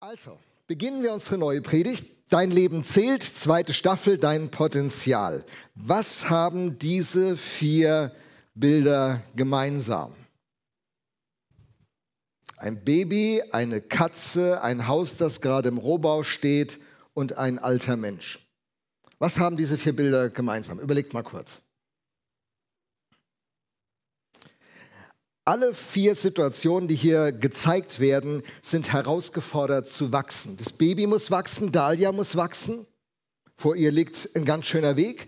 Also, beginnen wir unsere neue Predigt. Dein Leben zählt, zweite Staffel, dein Potenzial. Was haben diese vier Bilder gemeinsam? Ein Baby, eine Katze, ein Haus, das gerade im Rohbau steht und ein alter Mensch. Was haben diese vier Bilder gemeinsam? Überlegt mal kurz. Alle vier Situationen, die hier gezeigt werden, sind herausgefordert zu wachsen. Das Baby muss wachsen, Dahlia muss wachsen. Vor ihr liegt ein ganz schöner Weg.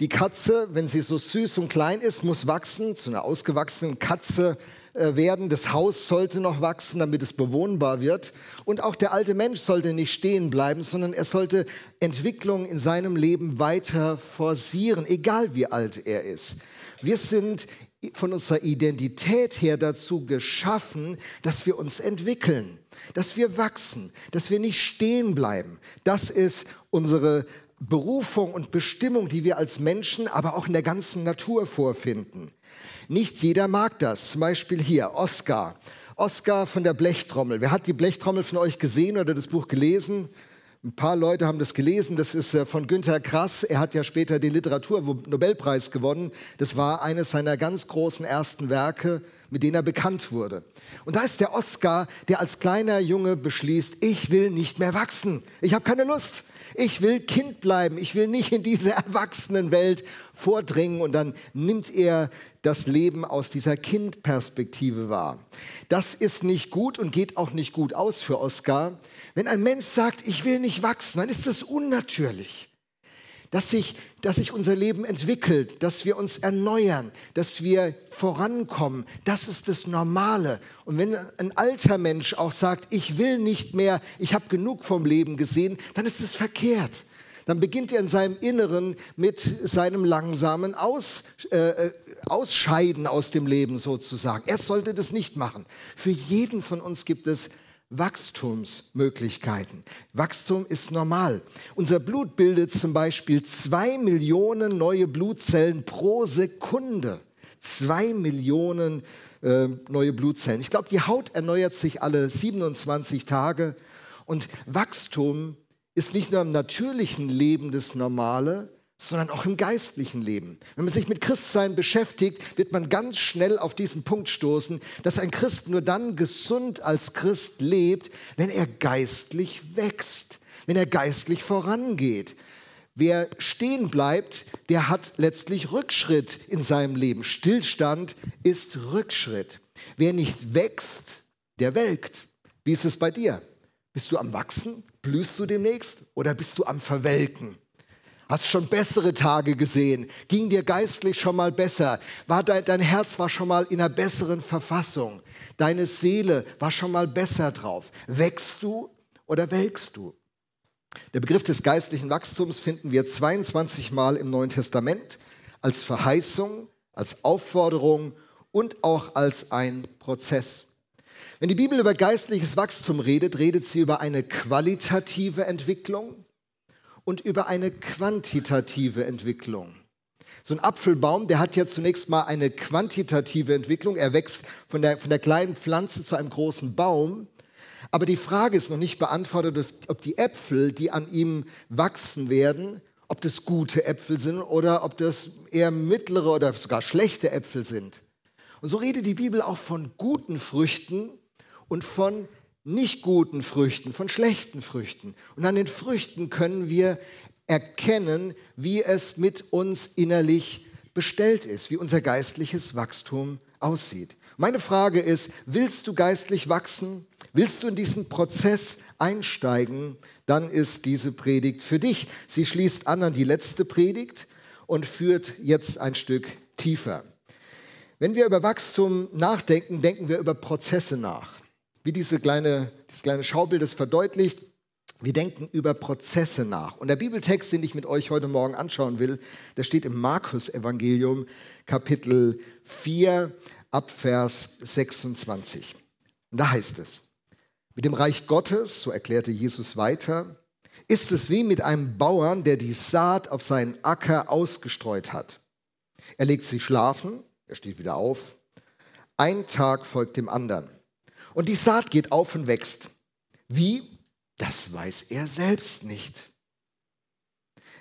Die Katze, wenn sie so süß und klein ist, muss wachsen, zu einer ausgewachsenen Katze äh, werden. Das Haus sollte noch wachsen, damit es bewohnbar wird. Und auch der alte Mensch sollte nicht stehen bleiben, sondern er sollte Entwicklung in seinem Leben weiter forcieren, egal wie alt er ist. Wir sind von unserer Identität her dazu geschaffen, dass wir uns entwickeln, dass wir wachsen, dass wir nicht stehen bleiben. Das ist unsere Berufung und Bestimmung, die wir als Menschen, aber auch in der ganzen Natur vorfinden. Nicht jeder mag das. Zum Beispiel hier, Oscar. Oscar von der Blechtrommel. Wer hat die Blechtrommel von euch gesehen oder das Buch gelesen? Ein paar Leute haben das gelesen. Das ist äh, von Günter Grass. Er hat ja später den Literaturnobelpreis gewonnen. Das war eines seiner ganz großen ersten Werke, mit denen er bekannt wurde. Und da ist der Oscar, der als kleiner Junge beschließt, ich will nicht mehr wachsen. Ich habe keine Lust. Ich will Kind bleiben. Ich will nicht in diese Erwachsenenwelt vordringen. Und dann nimmt er das Leben aus dieser Kindperspektive wahr. Das ist nicht gut und geht auch nicht gut aus für Oskar. Wenn ein Mensch sagt, ich will nicht wachsen, dann ist das unnatürlich. Dass sich, dass sich unser Leben entwickelt, dass wir uns erneuern, dass wir vorankommen, das ist das Normale. Und wenn ein alter Mensch auch sagt, ich will nicht mehr, ich habe genug vom Leben gesehen, dann ist es verkehrt dann beginnt er in seinem Inneren mit seinem langsamen Aus, äh, äh, Ausscheiden aus dem Leben sozusagen. Er sollte das nicht machen. Für jeden von uns gibt es Wachstumsmöglichkeiten. Wachstum ist normal. Unser Blut bildet zum Beispiel zwei Millionen neue Blutzellen pro Sekunde. Zwei Millionen äh, neue Blutzellen. Ich glaube, die Haut erneuert sich alle 27 Tage. Und Wachstum ist nicht nur im natürlichen Leben das Normale, sondern auch im geistlichen Leben. Wenn man sich mit Christsein beschäftigt, wird man ganz schnell auf diesen Punkt stoßen, dass ein Christ nur dann gesund als Christ lebt, wenn er geistlich wächst, wenn er geistlich vorangeht. Wer stehen bleibt, der hat letztlich Rückschritt in seinem Leben. Stillstand ist Rückschritt. Wer nicht wächst, der welkt. Wie ist es bei dir? Bist du am Wachsen? Blühst du demnächst? Oder bist du am Verwelken? Hast schon bessere Tage gesehen? Ging dir geistlich schon mal besser? War dein, dein Herz war schon mal in einer besseren Verfassung? Deine Seele war schon mal besser drauf? Wächst du oder welkst du? Der Begriff des geistlichen Wachstums finden wir 22 Mal im Neuen Testament als Verheißung, als Aufforderung und auch als ein Prozess. Wenn die Bibel über geistliches Wachstum redet, redet sie über eine qualitative Entwicklung und über eine quantitative Entwicklung. So ein Apfelbaum, der hat ja zunächst mal eine quantitative Entwicklung. Er wächst von der, von der kleinen Pflanze zu einem großen Baum. Aber die Frage ist noch nicht beantwortet, ob die Äpfel, die an ihm wachsen werden, ob das gute Äpfel sind oder ob das eher mittlere oder sogar schlechte Äpfel sind. Und so redet die Bibel auch von guten Früchten und von nicht guten Früchten, von schlechten Früchten. Und an den Früchten können wir erkennen, wie es mit uns innerlich bestellt ist, wie unser geistliches Wachstum aussieht. Meine Frage ist, willst du geistlich wachsen? Willst du in diesen Prozess einsteigen? Dann ist diese Predigt für dich. Sie schließt an an die letzte Predigt und führt jetzt ein Stück tiefer. Wenn wir über Wachstum nachdenken, denken wir über Prozesse nach wie diese kleine, dieses kleine Schaubild es verdeutlicht, wir denken über Prozesse nach. Und der Bibeltext, den ich mit euch heute Morgen anschauen will, der steht im Markus-Evangelium, Kapitel 4, Abvers 26. Und da heißt es, mit dem Reich Gottes, so erklärte Jesus weiter, ist es wie mit einem Bauern, der die Saat auf seinen Acker ausgestreut hat. Er legt sich schlafen, er steht wieder auf. Ein Tag folgt dem anderen. Und die Saat geht auf und wächst. Wie? Das weiß er selbst nicht.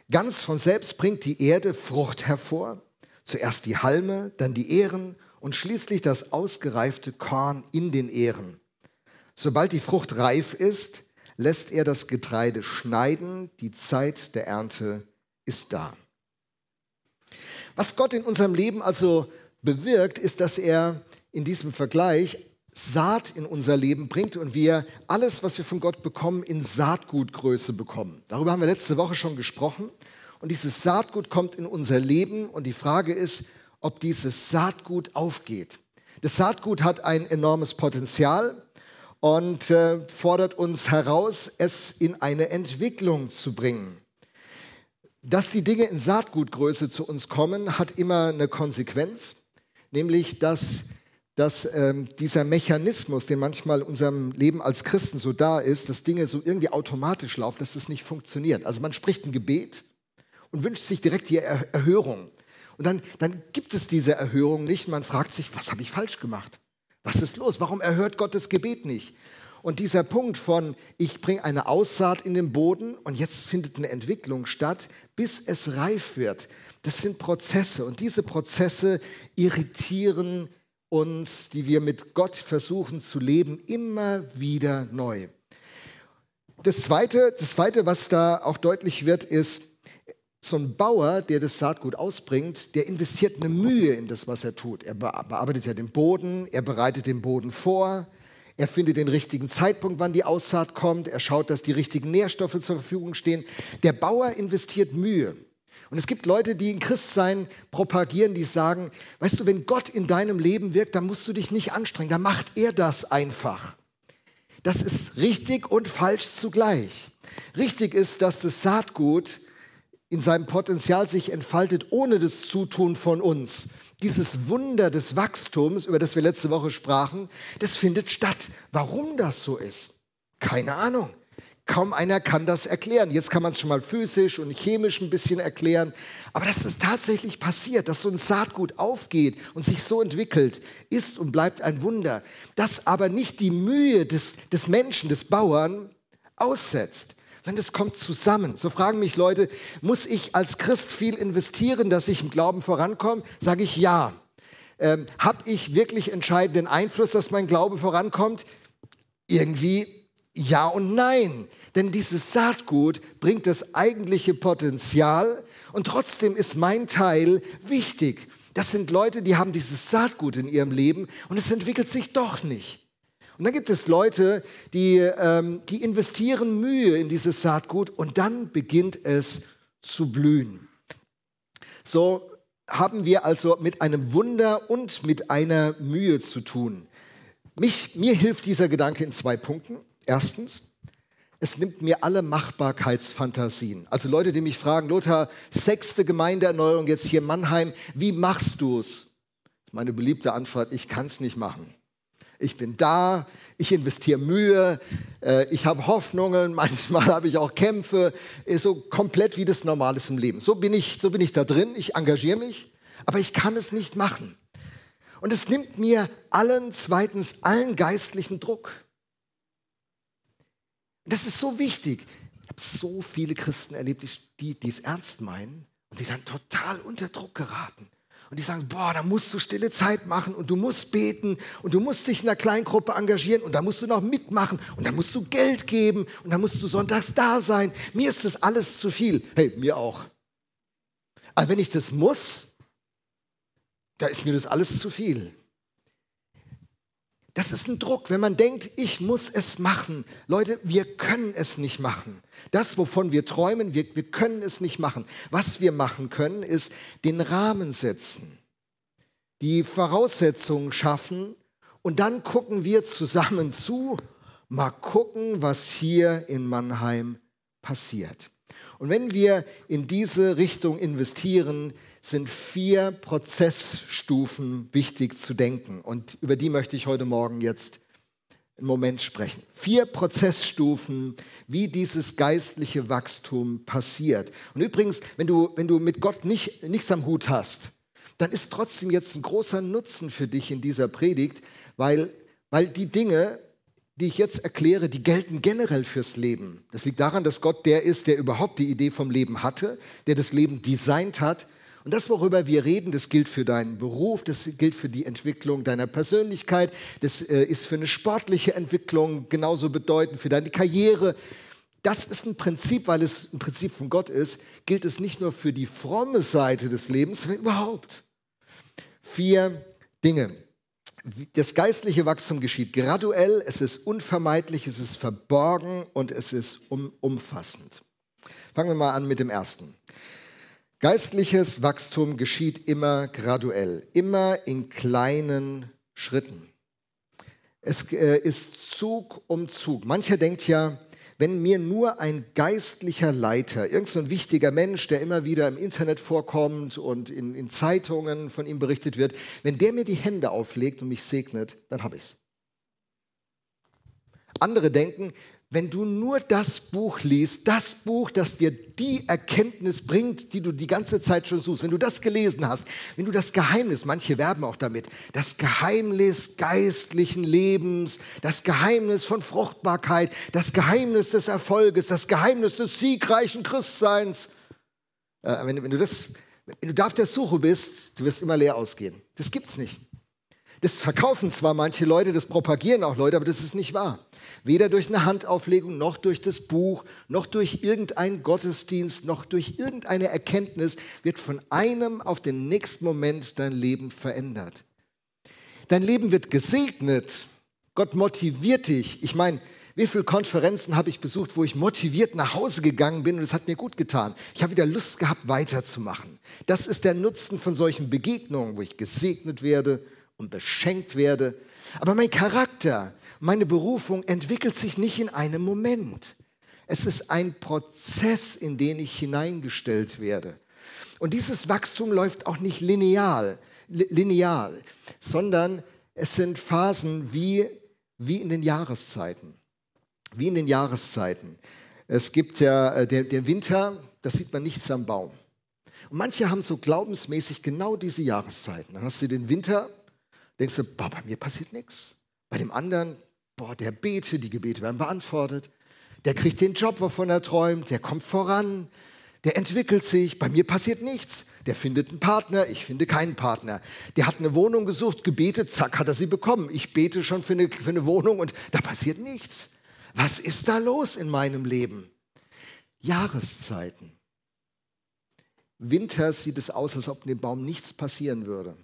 Ganz von selbst bringt die Erde Frucht hervor, zuerst die Halme, dann die Ähren und schließlich das ausgereifte Korn in den Ähren. Sobald die Frucht reif ist, lässt er das Getreide schneiden, die Zeit der Ernte ist da. Was Gott in unserem Leben also bewirkt, ist, dass er in diesem Vergleich Saat in unser Leben bringt und wir alles, was wir von Gott bekommen, in Saatgutgröße bekommen. Darüber haben wir letzte Woche schon gesprochen. Und dieses Saatgut kommt in unser Leben und die Frage ist, ob dieses Saatgut aufgeht. Das Saatgut hat ein enormes Potenzial und äh, fordert uns heraus, es in eine Entwicklung zu bringen. Dass die Dinge in Saatgutgröße zu uns kommen, hat immer eine Konsequenz, nämlich dass, dass ähm, dieser Mechanismus, der manchmal in unserem Leben als Christen so da ist, dass Dinge so irgendwie automatisch laufen, dass das nicht funktioniert. Also man spricht ein Gebet und wünscht sich direkt die er Erhörung. Und dann, dann gibt es diese Erhörung nicht. Man fragt sich, was habe ich falsch gemacht? Was ist los? Warum erhört Gott das Gebet nicht? Und dieser Punkt von, ich bringe eine Aussaat in den Boden und jetzt findet eine Entwicklung statt, bis es reif wird. Das sind Prozesse und diese Prozesse irritieren uns, die wir mit Gott versuchen zu leben, immer wieder neu. Das Zweite, das Zweite was da auch deutlich wird, ist, so ein Bauer, der das Saatgut ausbringt, der investiert eine Mühe in das, was er tut. Er bearbeitet ja den Boden, er bereitet den Boden vor, er findet den richtigen Zeitpunkt, wann die Aussaat kommt. Er schaut, dass die richtigen Nährstoffe zur Verfügung stehen. Der Bauer investiert Mühe. Und es gibt Leute, die in Christsein propagieren, die sagen, weißt du, wenn Gott in deinem Leben wirkt, dann musst du dich nicht anstrengen, dann macht er das einfach. Das ist richtig und falsch zugleich. Richtig ist, dass das Saatgut in seinem Potenzial sich entfaltet ohne das Zutun von uns dieses Wunder des Wachstums, über das wir letzte Woche sprachen, das findet statt. Warum das so ist? Keine Ahnung. Kaum einer kann das erklären. Jetzt kann man es schon mal physisch und chemisch ein bisschen erklären. Aber dass das tatsächlich passiert, dass so ein Saatgut aufgeht und sich so entwickelt, ist und bleibt ein Wunder. Das aber nicht die Mühe des, des Menschen, des Bauern aussetzt sondern es kommt zusammen. So fragen mich Leute, muss ich als Christ viel investieren, dass ich im Glauben vorankomme? Sage ich ja. Ähm, Habe ich wirklich entscheidenden Einfluss, dass mein Glaube vorankommt? Irgendwie ja und nein. Denn dieses Saatgut bringt das eigentliche Potenzial und trotzdem ist mein Teil wichtig. Das sind Leute, die haben dieses Saatgut in ihrem Leben und es entwickelt sich doch nicht. Und dann gibt es Leute, die, ähm, die investieren Mühe in dieses Saatgut und dann beginnt es zu blühen. So haben wir also mit einem Wunder und mit einer Mühe zu tun. Mich, mir hilft dieser Gedanke in zwei Punkten. Erstens, es nimmt mir alle Machbarkeitsfantasien. Also Leute, die mich fragen, Lothar, sechste Gemeindeerneuerung jetzt hier in Mannheim, wie machst du es? Meine beliebte Antwort, ich kann es nicht machen ich bin da, ich investiere Mühe, äh, ich habe Hoffnungen, manchmal habe ich auch Kämpfe, ist so komplett wie das Normale im Leben. So bin, ich, so bin ich da drin, ich engagiere mich, aber ich kann es nicht machen. Und es nimmt mir allen, zweitens, allen geistlichen Druck. Das ist so wichtig. Ich habe so viele Christen erlebt, die, die es ernst meinen und die dann total unter Druck geraten und die sagen, boah, da musst du stille Zeit machen und du musst beten und du musst dich in einer Kleingruppe engagieren und da musst du noch mitmachen und da musst du Geld geben und da musst du sonntags da sein. Mir ist das alles zu viel. Hey, mir auch. Aber wenn ich das muss, da ist mir das alles zu viel. Das ist ein Druck, wenn man denkt, ich muss es machen. Leute, wir können es nicht machen. Das, wovon wir träumen, wir, wir können es nicht machen. Was wir machen können, ist den Rahmen setzen, die Voraussetzungen schaffen und dann gucken wir zusammen zu, mal gucken, was hier in Mannheim passiert. Und wenn wir in diese Richtung investieren, sind vier Prozessstufen wichtig zu denken. Und über die möchte ich heute Morgen jetzt einen Moment sprechen. Vier Prozessstufen, wie dieses geistliche Wachstum passiert. Und übrigens, wenn du, wenn du mit Gott nicht, nichts am Hut hast, dann ist trotzdem jetzt ein großer Nutzen für dich in dieser Predigt, weil, weil die Dinge, die ich jetzt erkläre, die gelten generell fürs Leben. Das liegt daran, dass Gott der ist, der überhaupt die Idee vom Leben hatte, der das Leben designt hat. Und das, worüber wir reden, das gilt für deinen Beruf, das gilt für die Entwicklung deiner Persönlichkeit, das äh, ist für eine sportliche Entwicklung genauso bedeutend, für deine Karriere. Das ist ein Prinzip, weil es ein Prinzip von Gott ist, gilt es nicht nur für die fromme Seite des Lebens, sondern überhaupt. Vier Dinge das geistliche Wachstum geschieht graduell, es ist unvermeidlich, es ist verborgen und es ist um, umfassend. Fangen wir mal an mit dem ersten. Geistliches Wachstum geschieht immer graduell, immer in kleinen Schritten. Es äh, ist Zug um Zug. Mancher denkt ja, wenn mir nur ein geistlicher Leiter, irgendein wichtiger Mensch, der immer wieder im Internet vorkommt und in, in Zeitungen von ihm berichtet wird, wenn der mir die Hände auflegt und mich segnet, dann habe ich es. Andere denken, wenn du nur das Buch liest, das Buch, das dir die Erkenntnis bringt, die du die ganze Zeit schon suchst, wenn du das gelesen hast, wenn du das Geheimnis, manche werben auch damit, das Geheimnis geistlichen Lebens, das Geheimnis von Fruchtbarkeit, das Geheimnis des Erfolges, das Geheimnis des siegreichen Christseins, äh, wenn, wenn, du das, wenn du da auf der Suche bist, du wirst immer leer ausgehen. Das gibt's nicht. Das verkaufen zwar manche Leute, das propagieren auch Leute, aber das ist nicht wahr. Weder durch eine Handauflegung, noch durch das Buch, noch durch irgendeinen Gottesdienst, noch durch irgendeine Erkenntnis wird von einem auf den nächsten Moment dein Leben verändert. Dein Leben wird gesegnet. Gott motiviert dich. Ich meine, wie viele Konferenzen habe ich besucht, wo ich motiviert nach Hause gegangen bin und es hat mir gut getan. Ich habe wieder Lust gehabt, weiterzumachen. Das ist der Nutzen von solchen Begegnungen, wo ich gesegnet werde und beschenkt werde. Aber mein Charakter, meine Berufung entwickelt sich nicht in einem Moment. Es ist ein Prozess, in den ich hineingestellt werde. Und dieses Wachstum läuft auch nicht lineal, lineal sondern es sind Phasen wie, wie in den Jahreszeiten. Wie in den Jahreszeiten. Es gibt ja äh, der, der Winter, da sieht man nichts am Baum. Und manche haben so glaubensmäßig genau diese Jahreszeiten. Dann hast du den Winter, denkst du, boah, bei mir passiert nichts. Bei dem anderen, boah, der betet, die Gebete werden beantwortet. Der kriegt den Job, wovon er träumt, der kommt voran, der entwickelt sich. Bei mir passiert nichts. Der findet einen Partner, ich finde keinen Partner. Der hat eine Wohnung gesucht, gebetet, zack, hat er sie bekommen. Ich bete schon für eine, für eine Wohnung und da passiert nichts. Was ist da los in meinem Leben? Jahreszeiten. Winter sieht es aus, als ob dem Baum nichts passieren würde.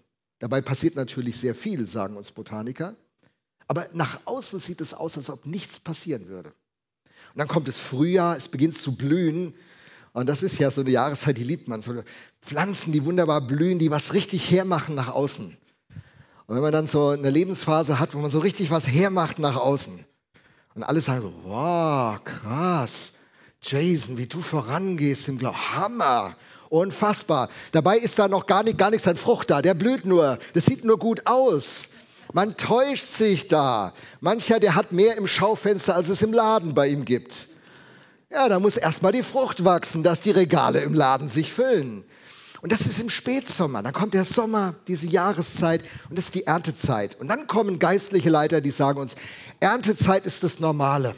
Dabei passiert natürlich sehr viel, sagen uns Botaniker. Aber nach außen sieht es aus, als ob nichts passieren würde. Und dann kommt das Frühjahr, es beginnt zu blühen. Und das ist ja so eine Jahreszeit, die liebt man. So Pflanzen, die wunderbar blühen, die was richtig hermachen nach außen. Und wenn man dann so eine Lebensphase hat, wo man so richtig was hermacht nach außen. Und alle sagen wow, krass. Jason, wie du vorangehst im Glauben. Hammer. Unfassbar. Dabei ist da noch gar, nicht, gar nichts an Frucht da. Der blüht nur. Das sieht nur gut aus. Man täuscht sich da. Mancher, der hat mehr im Schaufenster, als es im Laden bei ihm gibt. Ja, da muss erstmal die Frucht wachsen, dass die Regale im Laden sich füllen. Und das ist im Spätsommer. Dann kommt der Sommer, diese Jahreszeit und das ist die Erntezeit. Und dann kommen geistliche Leiter, die sagen uns, Erntezeit ist das Normale.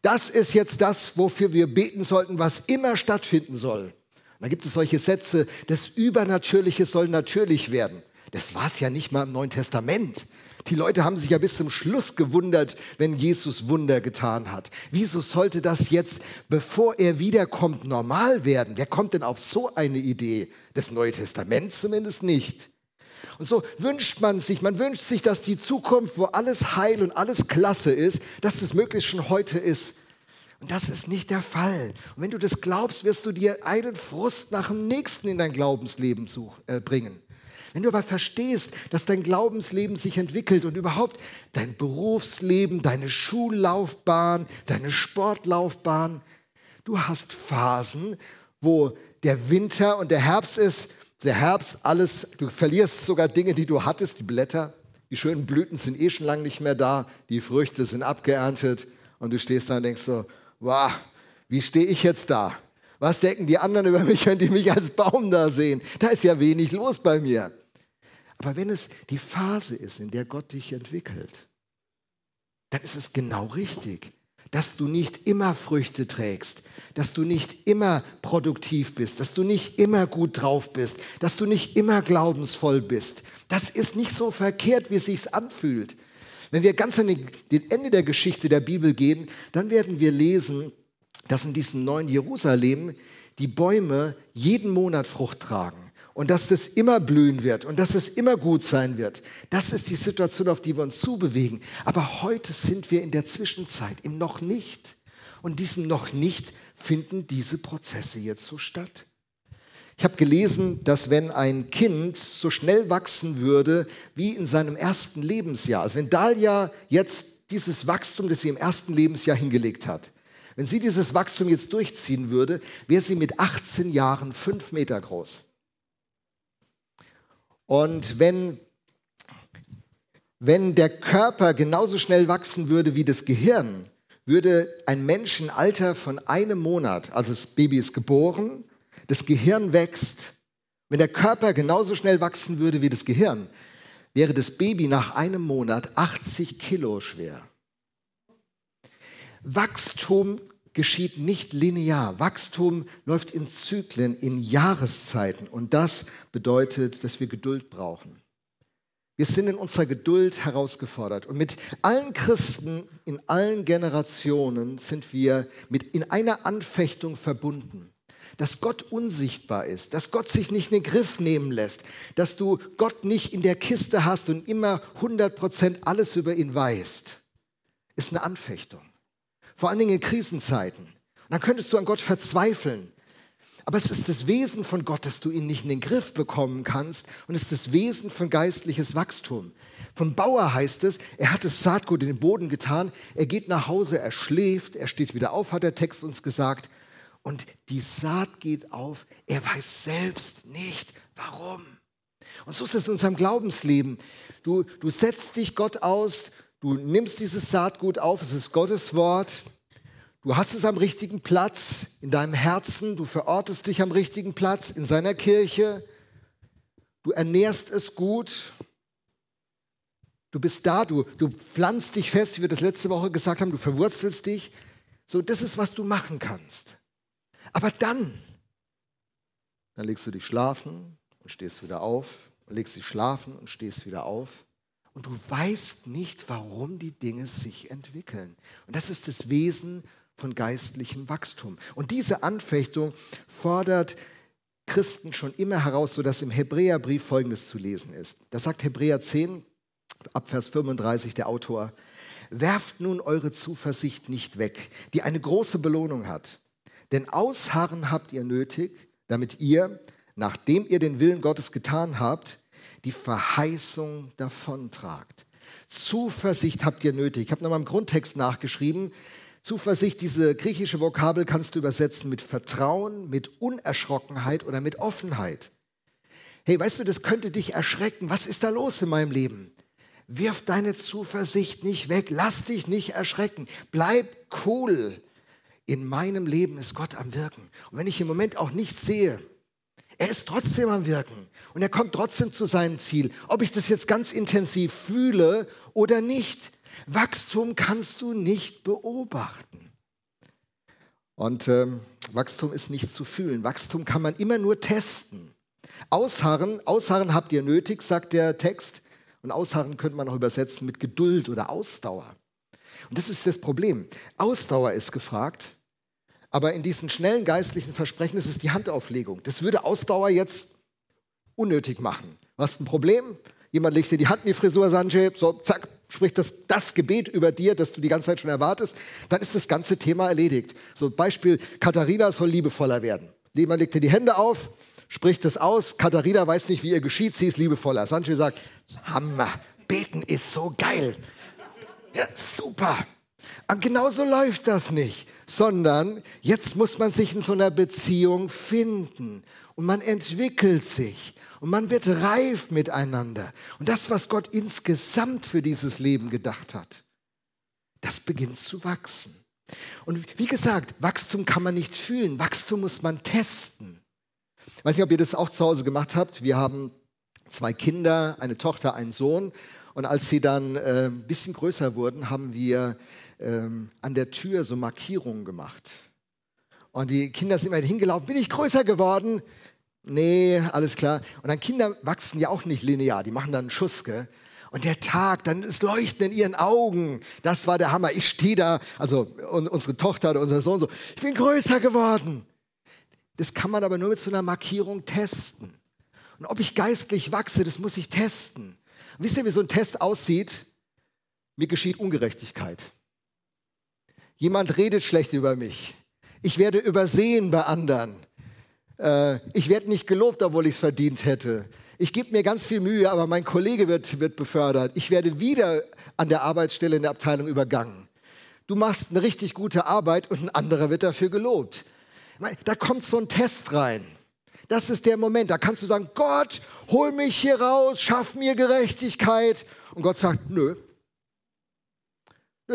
Das ist jetzt das, wofür wir beten sollten, was immer stattfinden soll. Dann gibt es solche Sätze, das Übernatürliche soll natürlich werden. Das war es ja nicht mal im Neuen Testament. Die Leute haben sich ja bis zum Schluss gewundert, wenn Jesus Wunder getan hat. Wieso sollte das jetzt, bevor er wiederkommt, normal werden? Wer kommt denn auf so eine Idee? Das Neue Testament zumindest nicht. Und so wünscht man sich, man wünscht sich, dass die Zukunft, wo alles heil und alles klasse ist, dass das möglichst schon heute ist. Und das ist nicht der Fall. Und wenn du das glaubst, wirst du dir einen Frust nach dem nächsten in dein Glaubensleben äh, bringen. Wenn du aber verstehst, dass dein Glaubensleben sich entwickelt und überhaupt dein Berufsleben, deine Schullaufbahn, deine Sportlaufbahn, du hast Phasen, wo der Winter und der Herbst ist, der Herbst alles, du verlierst sogar Dinge, die du hattest, die Blätter, die schönen Blüten sind eh schon lange nicht mehr da, die Früchte sind abgeerntet und du stehst da und denkst so, wow, wie stehe ich jetzt da? Was denken die anderen über mich, wenn die mich als Baum da sehen? Da ist ja wenig los bei mir. Aber wenn es die Phase ist, in der Gott dich entwickelt, dann ist es genau richtig, dass du nicht immer Früchte trägst, dass du nicht immer produktiv bist, dass du nicht immer gut drauf bist, dass du nicht immer glaubensvoll bist. Das ist nicht so verkehrt, wie es sich anfühlt. Wenn wir ganz an den Ende der Geschichte der Bibel gehen, dann werden wir lesen, dass in diesem neuen Jerusalem die Bäume jeden Monat Frucht tragen und dass das immer blühen wird und dass es immer gut sein wird. Das ist die Situation, auf die wir uns zubewegen. Aber heute sind wir in der Zwischenzeit, im noch nicht. Und diesem noch nicht finden diese Prozesse jetzt so statt. Ich habe gelesen, dass wenn ein Kind so schnell wachsen würde wie in seinem ersten Lebensjahr, also wenn Dalia jetzt dieses Wachstum, das sie im ersten Lebensjahr hingelegt hat, wenn sie dieses Wachstum jetzt durchziehen würde, wäre sie mit 18 Jahren fünf Meter groß. Und wenn, wenn der Körper genauso schnell wachsen würde wie das Gehirn, würde ein Menschenalter von einem Monat, also das Baby ist geboren, das Gehirn wächst, wenn der Körper genauso schnell wachsen würde wie das Gehirn, wäre das Baby nach einem Monat 80 Kilo schwer. Wachstum geschieht nicht linear. Wachstum läuft in Zyklen, in Jahreszeiten. Und das bedeutet, dass wir Geduld brauchen. Wir sind in unserer Geduld herausgefordert. Und mit allen Christen in allen Generationen sind wir mit in einer Anfechtung verbunden. Dass Gott unsichtbar ist, dass Gott sich nicht in den Griff nehmen lässt, dass du Gott nicht in der Kiste hast und immer 100% alles über ihn weißt, ist eine Anfechtung vor allen Dingen in Krisenzeiten. Und dann könntest du an Gott verzweifeln. Aber es ist das Wesen von Gott, dass du ihn nicht in den Griff bekommen kannst. Und es ist das Wesen von geistliches Wachstum. Von Bauer heißt es, er hat das Saatgut in den Boden getan, er geht nach Hause, er schläft, er steht wieder auf, hat der Text uns gesagt. Und die Saat geht auf, er weiß selbst nicht warum. Und so ist es in unserem Glaubensleben. Du, du setzt dich Gott aus, Du nimmst dieses Saatgut auf, es ist Gottes Wort. Du hast es am richtigen Platz in deinem Herzen, du verortest dich am richtigen Platz in seiner Kirche. Du ernährst es gut. Du bist da, du, du pflanzt dich fest, wie wir das letzte Woche gesagt haben, du verwurzelst dich. So, das ist, was du machen kannst. Aber dann, dann legst du dich schlafen und stehst wieder auf, und legst dich schlafen und stehst wieder auf und du weißt nicht, warum die Dinge sich entwickeln. Und das ist das Wesen von geistlichem Wachstum. Und diese Anfechtung fordert Christen schon immer heraus, sodass im Hebräerbrief folgendes zu lesen ist. Da sagt Hebräer 10, ab Vers 35 der Autor, werft nun eure Zuversicht nicht weg, die eine große Belohnung hat. Denn Ausharren habt ihr nötig, damit ihr, nachdem ihr den Willen Gottes getan habt, die Verheißung davontragt. Zuversicht habt ihr nötig. Ich habe nochmal im Grundtext nachgeschrieben. Zuversicht, diese griechische Vokabel kannst du übersetzen mit Vertrauen, mit Unerschrockenheit oder mit Offenheit. Hey, weißt du, das könnte dich erschrecken. Was ist da los in meinem Leben? Wirf deine Zuversicht nicht weg. Lass dich nicht erschrecken. Bleib cool. In meinem Leben ist Gott am Wirken. Und wenn ich im Moment auch nichts sehe, er ist trotzdem am Wirken und er kommt trotzdem zu seinem Ziel. Ob ich das jetzt ganz intensiv fühle oder nicht, Wachstum kannst du nicht beobachten. Und ähm, Wachstum ist nicht zu fühlen. Wachstum kann man immer nur testen. Ausharren, Ausharren habt ihr nötig, sagt der Text. Und Ausharren könnte man auch übersetzen mit Geduld oder Ausdauer. Und das ist das Problem. Ausdauer ist gefragt. Aber in diesen schnellen geistlichen Versprechen ist es die Handauflegung. Das würde Ausdauer jetzt unnötig machen. Du hast ein Problem, jemand legt dir die Hand in die Frisur, Sanjay, so zack, spricht das, das Gebet über dir, das du die ganze Zeit schon erwartest, dann ist das ganze Thema erledigt. So Beispiel, Katharina soll liebevoller werden. Jemand legt dir die Hände auf, spricht das aus, Katharina weiß nicht, wie ihr geschieht, sie ist liebevoller. Sanjay sagt, Hammer, beten ist so geil. Ja, super. Und genau so läuft das nicht sondern jetzt muss man sich in so einer Beziehung finden und man entwickelt sich und man wird reif miteinander. Und das, was Gott insgesamt für dieses Leben gedacht hat, das beginnt zu wachsen. Und wie gesagt, Wachstum kann man nicht fühlen, Wachstum muss man testen. Ich weiß nicht, ob ihr das auch zu Hause gemacht habt. Wir haben zwei Kinder, eine Tochter, einen Sohn. Und als sie dann äh, ein bisschen größer wurden, haben wir ähm, an der Tür so Markierungen gemacht. Und die Kinder sind immer hingelaufen, bin ich größer geworden? Nee, alles klar. Und dann Kinder wachsen ja auch nicht linear, die machen dann einen Schuss, gell? Und der Tag, dann ist Leuchten in ihren Augen. Das war der Hammer. Ich stehe da, also unsere Tochter oder unser Sohn so, ich bin größer geworden. Das kann man aber nur mit so einer Markierung testen. Und ob ich geistlich wachse, das muss ich testen. Und wisst ihr, wie so ein Test aussieht? Mir geschieht Ungerechtigkeit. Jemand redet schlecht über mich. Ich werde übersehen bei anderen. Äh, ich werde nicht gelobt, obwohl ich es verdient hätte. Ich gebe mir ganz viel Mühe, aber mein Kollege wird, wird befördert. Ich werde wieder an der Arbeitsstelle in der Abteilung übergangen. Du machst eine richtig gute Arbeit und ein anderer wird dafür gelobt. Da kommt so ein Test rein. Das ist der Moment. Da kannst du sagen, Gott, hol mich hier raus, schaff mir Gerechtigkeit. Und Gott sagt, nö.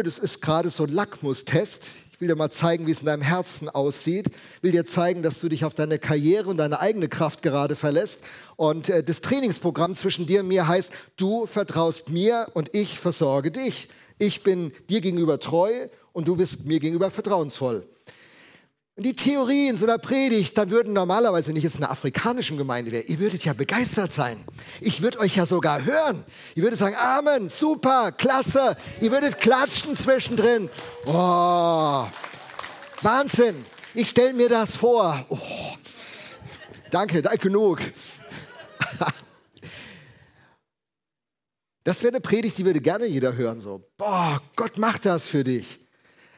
Das ist gerade so ein Lackmustest. Ich will dir mal zeigen, wie es in deinem Herzen aussieht. Ich will dir zeigen, dass du dich auf deine Karriere und deine eigene Kraft gerade verlässt. Und äh, das Trainingsprogramm zwischen dir und mir heißt, du vertraust mir und ich versorge dich. Ich bin dir gegenüber treu und du bist mir gegenüber vertrauensvoll. Und die Theorie in so einer Predigt, dann würden normalerweise, wenn ich jetzt in einer afrikanischen Gemeinde wäre, ihr würdet ja begeistert sein. Ich würde euch ja sogar hören. Ihr würdet sagen, Amen, super, klasse. Ihr würdet klatschen zwischendrin. Oh, Wahnsinn. Ich stelle mir das vor. Oh, danke, danke genug. Das wäre eine Predigt, die würde gerne jeder hören. So, boah, Gott macht das für dich.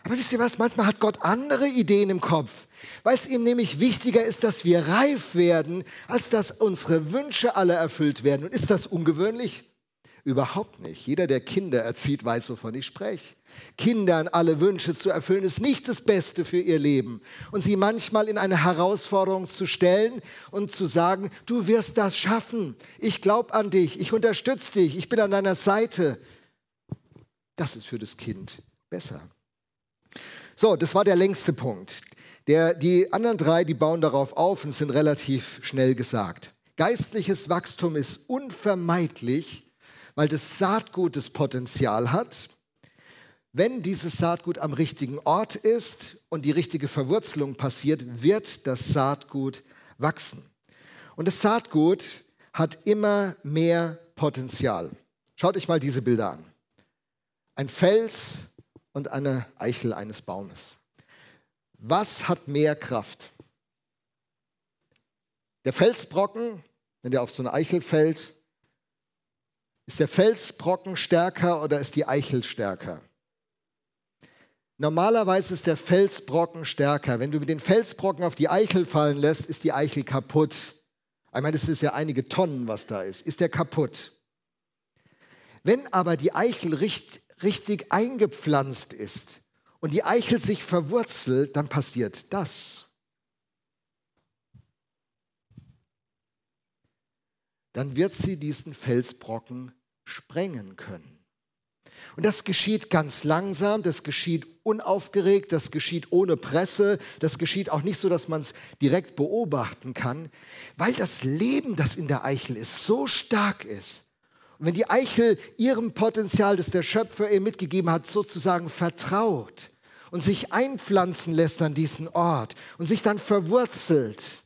Aber wisst ihr was, manchmal hat Gott andere Ideen im Kopf, weil es ihm nämlich wichtiger ist, dass wir reif werden, als dass unsere Wünsche alle erfüllt werden. Und ist das ungewöhnlich? Überhaupt nicht. Jeder, der Kinder erzieht, weiß, wovon ich spreche. Kindern alle Wünsche zu erfüllen, ist nicht das Beste für ihr Leben. Und sie manchmal in eine Herausforderung zu stellen und zu sagen, du wirst das schaffen. Ich glaube an dich, ich unterstütze dich, ich bin an deiner Seite. Das ist für das Kind besser. So, das war der längste Punkt. Der, die anderen drei, die bauen darauf auf und sind relativ schnell gesagt. Geistliches Wachstum ist unvermeidlich, weil das Saatgut das Potenzial hat. Wenn dieses Saatgut am richtigen Ort ist und die richtige Verwurzelung passiert, wird das Saatgut wachsen. Und das Saatgut hat immer mehr Potenzial. Schaut euch mal diese Bilder an. Ein Fels, und eine Eichel eines Baumes. Was hat mehr Kraft? Der Felsbrocken, wenn der auf so eine Eichel fällt, ist der Felsbrocken stärker oder ist die Eichel stärker? Normalerweise ist der Felsbrocken stärker. Wenn du mit den Felsbrocken auf die Eichel fallen lässt, ist die Eichel kaputt. Ich meine, das ist ja einige Tonnen, was da ist. Ist der kaputt? Wenn aber die Eichel richtig, richtig eingepflanzt ist und die Eichel sich verwurzelt, dann passiert das. Dann wird sie diesen Felsbrocken sprengen können. Und das geschieht ganz langsam, das geschieht unaufgeregt, das geschieht ohne Presse, das geschieht auch nicht so, dass man es direkt beobachten kann, weil das Leben, das in der Eichel ist, so stark ist, und wenn die Eichel ihrem Potenzial, das der Schöpfer ihr mitgegeben hat, sozusagen vertraut und sich einpflanzen lässt an diesen Ort und sich dann verwurzelt,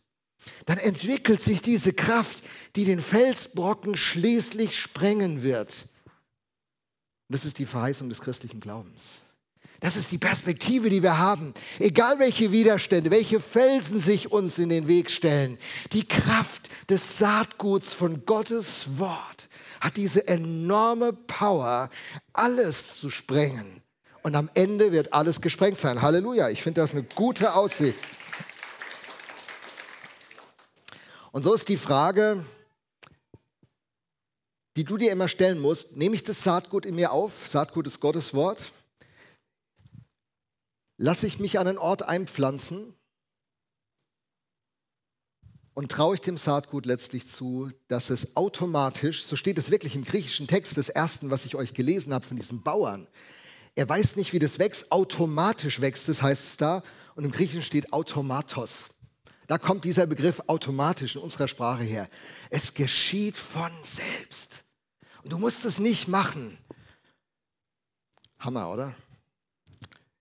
dann entwickelt sich diese Kraft, die den Felsbrocken schließlich sprengen wird. Und das ist die Verheißung des christlichen Glaubens. Das ist die Perspektive, die wir haben. Egal welche Widerstände, welche Felsen sich uns in den Weg stellen, die Kraft des Saatguts von Gottes Wort hat diese enorme Power, alles zu sprengen. Und am Ende wird alles gesprengt sein. Halleluja, ich finde das eine gute Aussicht. Und so ist die Frage, die du dir immer stellen musst, nehme ich das Saatgut in mir auf? Saatgut ist Gottes Wort. Lasse ich mich an einen Ort einpflanzen? Und traue ich dem Saatgut letztlich zu, dass es automatisch, so steht es wirklich im griechischen Text des ersten, was ich euch gelesen habe von diesem Bauern, er weiß nicht, wie das wächst, automatisch wächst das heißt es da, und im Griechischen steht automatos. Da kommt dieser Begriff automatisch in unserer Sprache her. Es geschieht von selbst. Und du musst es nicht machen. Hammer, oder?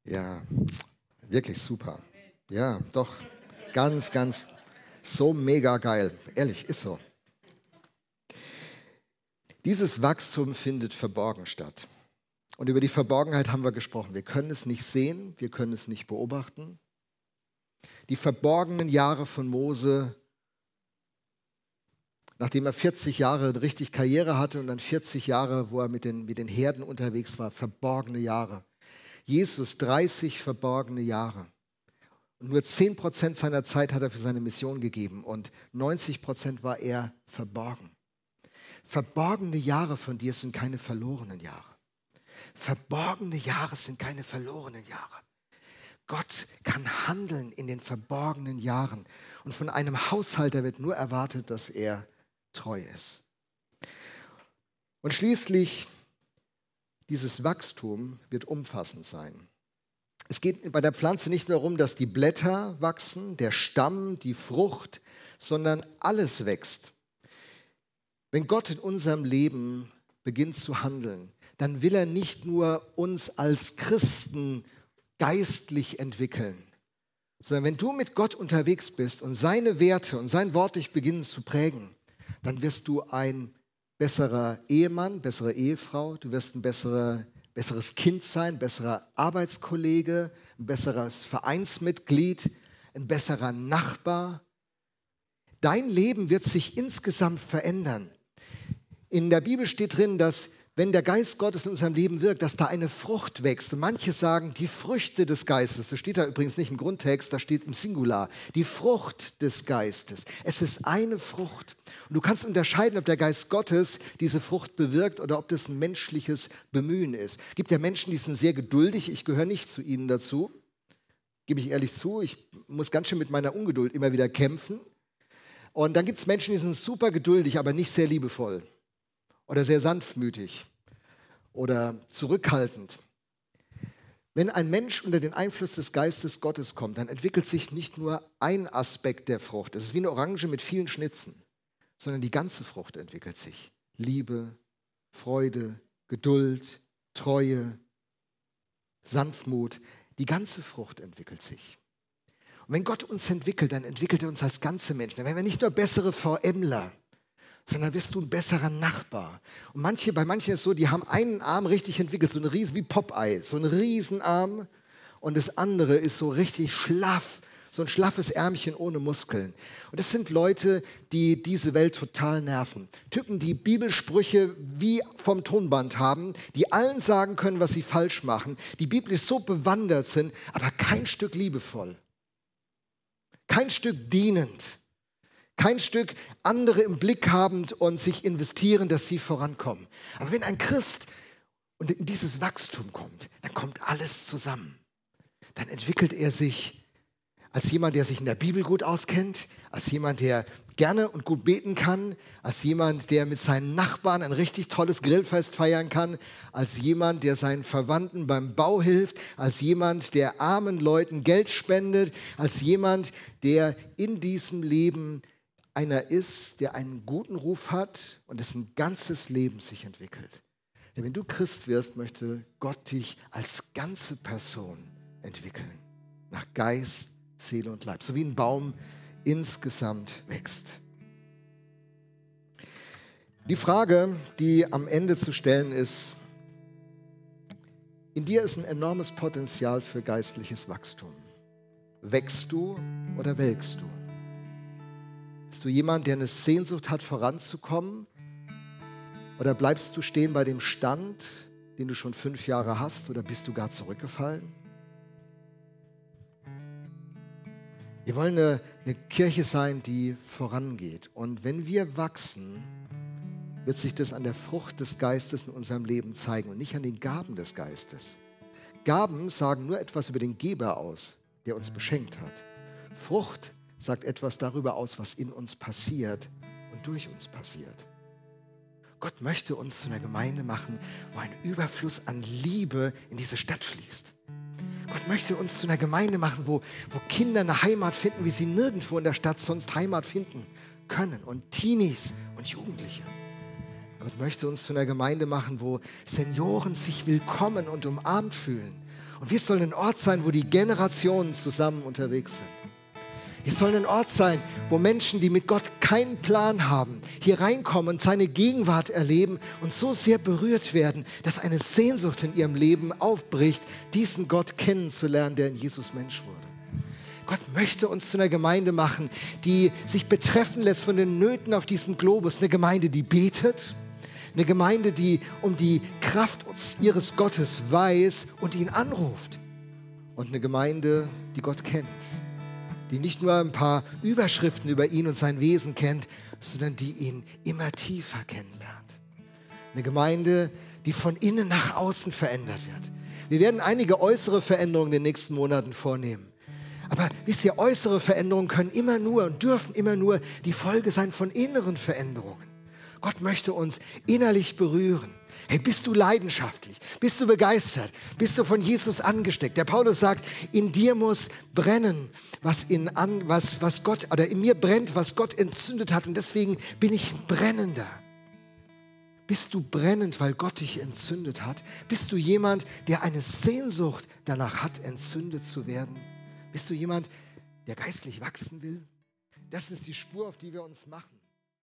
Ja, wirklich super. Ja, doch. Ganz, ganz, so mega geil. Ehrlich, ist so. Dieses Wachstum findet verborgen statt. Und über die Verborgenheit haben wir gesprochen. Wir können es nicht sehen, wir können es nicht beobachten. Die verborgenen Jahre von Mose, nachdem er 40 Jahre richtig Karriere hatte und dann 40 Jahre, wo er mit den, mit den Herden unterwegs war, verborgene Jahre. Jesus 30 verborgene Jahre. Nur 10 Prozent seiner Zeit hat er für seine Mission gegeben und 90 Prozent war er verborgen. Verborgene Jahre von dir sind keine verlorenen Jahre. Verborgene Jahre sind keine verlorenen Jahre. Gott kann handeln in den verborgenen Jahren. Und von einem Haushalter wird nur erwartet, dass er treu ist. Und schließlich, dieses Wachstum wird umfassend sein. Es geht bei der Pflanze nicht nur darum, dass die Blätter wachsen, der Stamm, die Frucht, sondern alles wächst. Wenn Gott in unserem Leben beginnt zu handeln, dann will er nicht nur uns als Christen geistlich entwickeln, sondern wenn du mit Gott unterwegs bist und seine Werte und sein Wort dich beginnen zu prägen, dann wirst du ein besserer Ehemann, bessere Ehefrau, du wirst ein besserer, besseres Kind sein, besserer Arbeitskollege, ein besseres Vereinsmitglied, ein besserer Nachbar. Dein Leben wird sich insgesamt verändern. In der Bibel steht drin, dass wenn der Geist Gottes in unserem Leben wirkt, dass da eine Frucht wächst. Und manche sagen, die Früchte des Geistes, das steht da übrigens nicht im Grundtext, das steht im Singular, die Frucht des Geistes. Es ist eine Frucht. Und du kannst unterscheiden, ob der Geist Gottes diese Frucht bewirkt oder ob das ein menschliches Bemühen ist. Es gibt ja Menschen, die sind sehr geduldig, ich gehöre nicht zu ihnen dazu, gebe ich ehrlich zu, ich muss ganz schön mit meiner Ungeduld immer wieder kämpfen. Und dann gibt es Menschen, die sind super geduldig, aber nicht sehr liebevoll oder sehr sanftmütig oder zurückhaltend. Wenn ein Mensch unter den Einfluss des Geistes Gottes kommt, dann entwickelt sich nicht nur ein Aspekt der Frucht. Es ist wie eine Orange mit vielen Schnitzen, sondern die ganze Frucht entwickelt sich. Liebe, Freude, Geduld, Treue, Sanftmut, die ganze Frucht entwickelt sich. Und wenn Gott uns entwickelt, dann entwickelt er uns als ganze Menschen. Dann werden wir nicht nur bessere VMler, sondern wirst du ein besserer Nachbar. Und manche, bei manchen ist es so, die haben einen Arm richtig entwickelt, so ein Riesen wie Popeye, so ein Riesenarm. Und das andere ist so richtig schlaff, so ein schlaffes Ärmchen ohne Muskeln. Und das sind Leute, die diese Welt total nerven. Typen, die Bibelsprüche wie vom Tonband haben, die allen sagen können, was sie falsch machen, die biblisch so bewandert sind, aber kein Stück liebevoll. Kein Stück dienend kein Stück andere im Blick habend und sich investieren, dass sie vorankommen. Aber wenn ein Christ in dieses Wachstum kommt, dann kommt alles zusammen. Dann entwickelt er sich als jemand, der sich in der Bibel gut auskennt, als jemand, der gerne und gut beten kann, als jemand, der mit seinen Nachbarn ein richtig tolles Grillfest feiern kann, als jemand, der seinen Verwandten beim Bau hilft, als jemand, der armen Leuten Geld spendet, als jemand, der in diesem Leben einer ist, der einen guten Ruf hat und dessen ganzes Leben sich entwickelt. Denn wenn du Christ wirst, möchte Gott dich als ganze Person entwickeln. Nach Geist, Seele und Leib. So wie ein Baum insgesamt wächst. Die Frage, die am Ende zu stellen ist, in dir ist ein enormes Potenzial für geistliches Wachstum. Wächst du oder welkst du? Bist du jemand, der eine Sehnsucht hat, voranzukommen? Oder bleibst du stehen bei dem Stand, den du schon fünf Jahre hast? Oder bist du gar zurückgefallen? Wir wollen eine, eine Kirche sein, die vorangeht. Und wenn wir wachsen, wird sich das an der Frucht des Geistes in unserem Leben zeigen und nicht an den Gaben des Geistes. Gaben sagen nur etwas über den Geber aus, der uns beschenkt hat. Frucht sagt etwas darüber aus, was in uns passiert und durch uns passiert. Gott möchte uns zu einer Gemeinde machen, wo ein Überfluss an Liebe in diese Stadt fließt. Gott möchte uns zu einer Gemeinde machen, wo, wo Kinder eine Heimat finden, wie sie nirgendwo in der Stadt sonst Heimat finden können. Und Teenies und Jugendliche. Gott möchte uns zu einer Gemeinde machen, wo Senioren sich willkommen und umarmt fühlen. Und wir sollen ein Ort sein, wo die Generationen zusammen unterwegs sind. Wir sollen ein Ort sein, wo Menschen, die mit Gott keinen Plan haben, hier reinkommen und seine Gegenwart erleben und so sehr berührt werden, dass eine Sehnsucht in ihrem Leben aufbricht, diesen Gott kennenzulernen, der in Jesus Mensch wurde. Gott möchte uns zu einer Gemeinde machen, die sich betreffen lässt von den Nöten auf diesem Globus. Eine Gemeinde, die betet, eine Gemeinde, die um die Kraft ihres Gottes weiß und ihn anruft. Und eine Gemeinde, die Gott kennt die nicht nur ein paar Überschriften über ihn und sein Wesen kennt, sondern die ihn immer tiefer kennenlernt. Eine Gemeinde, die von innen nach außen verändert wird. Wir werden einige äußere Veränderungen in den nächsten Monaten vornehmen. Aber wisst ihr, äußere Veränderungen können immer nur und dürfen immer nur die Folge sein von inneren Veränderungen. Gott möchte uns innerlich berühren. Hey, bist du leidenschaftlich? Bist du begeistert? Bist du von Jesus angesteckt? Der Paulus sagt, in dir muss brennen, was, in an, was, was Gott, oder in mir brennt, was Gott entzündet hat. Und deswegen bin ich ein brennender. Bist du brennend, weil Gott dich entzündet hat? Bist du jemand, der eine Sehnsucht danach hat, entzündet zu werden? Bist du jemand, der geistlich wachsen will? Das ist die Spur, auf die wir uns machen.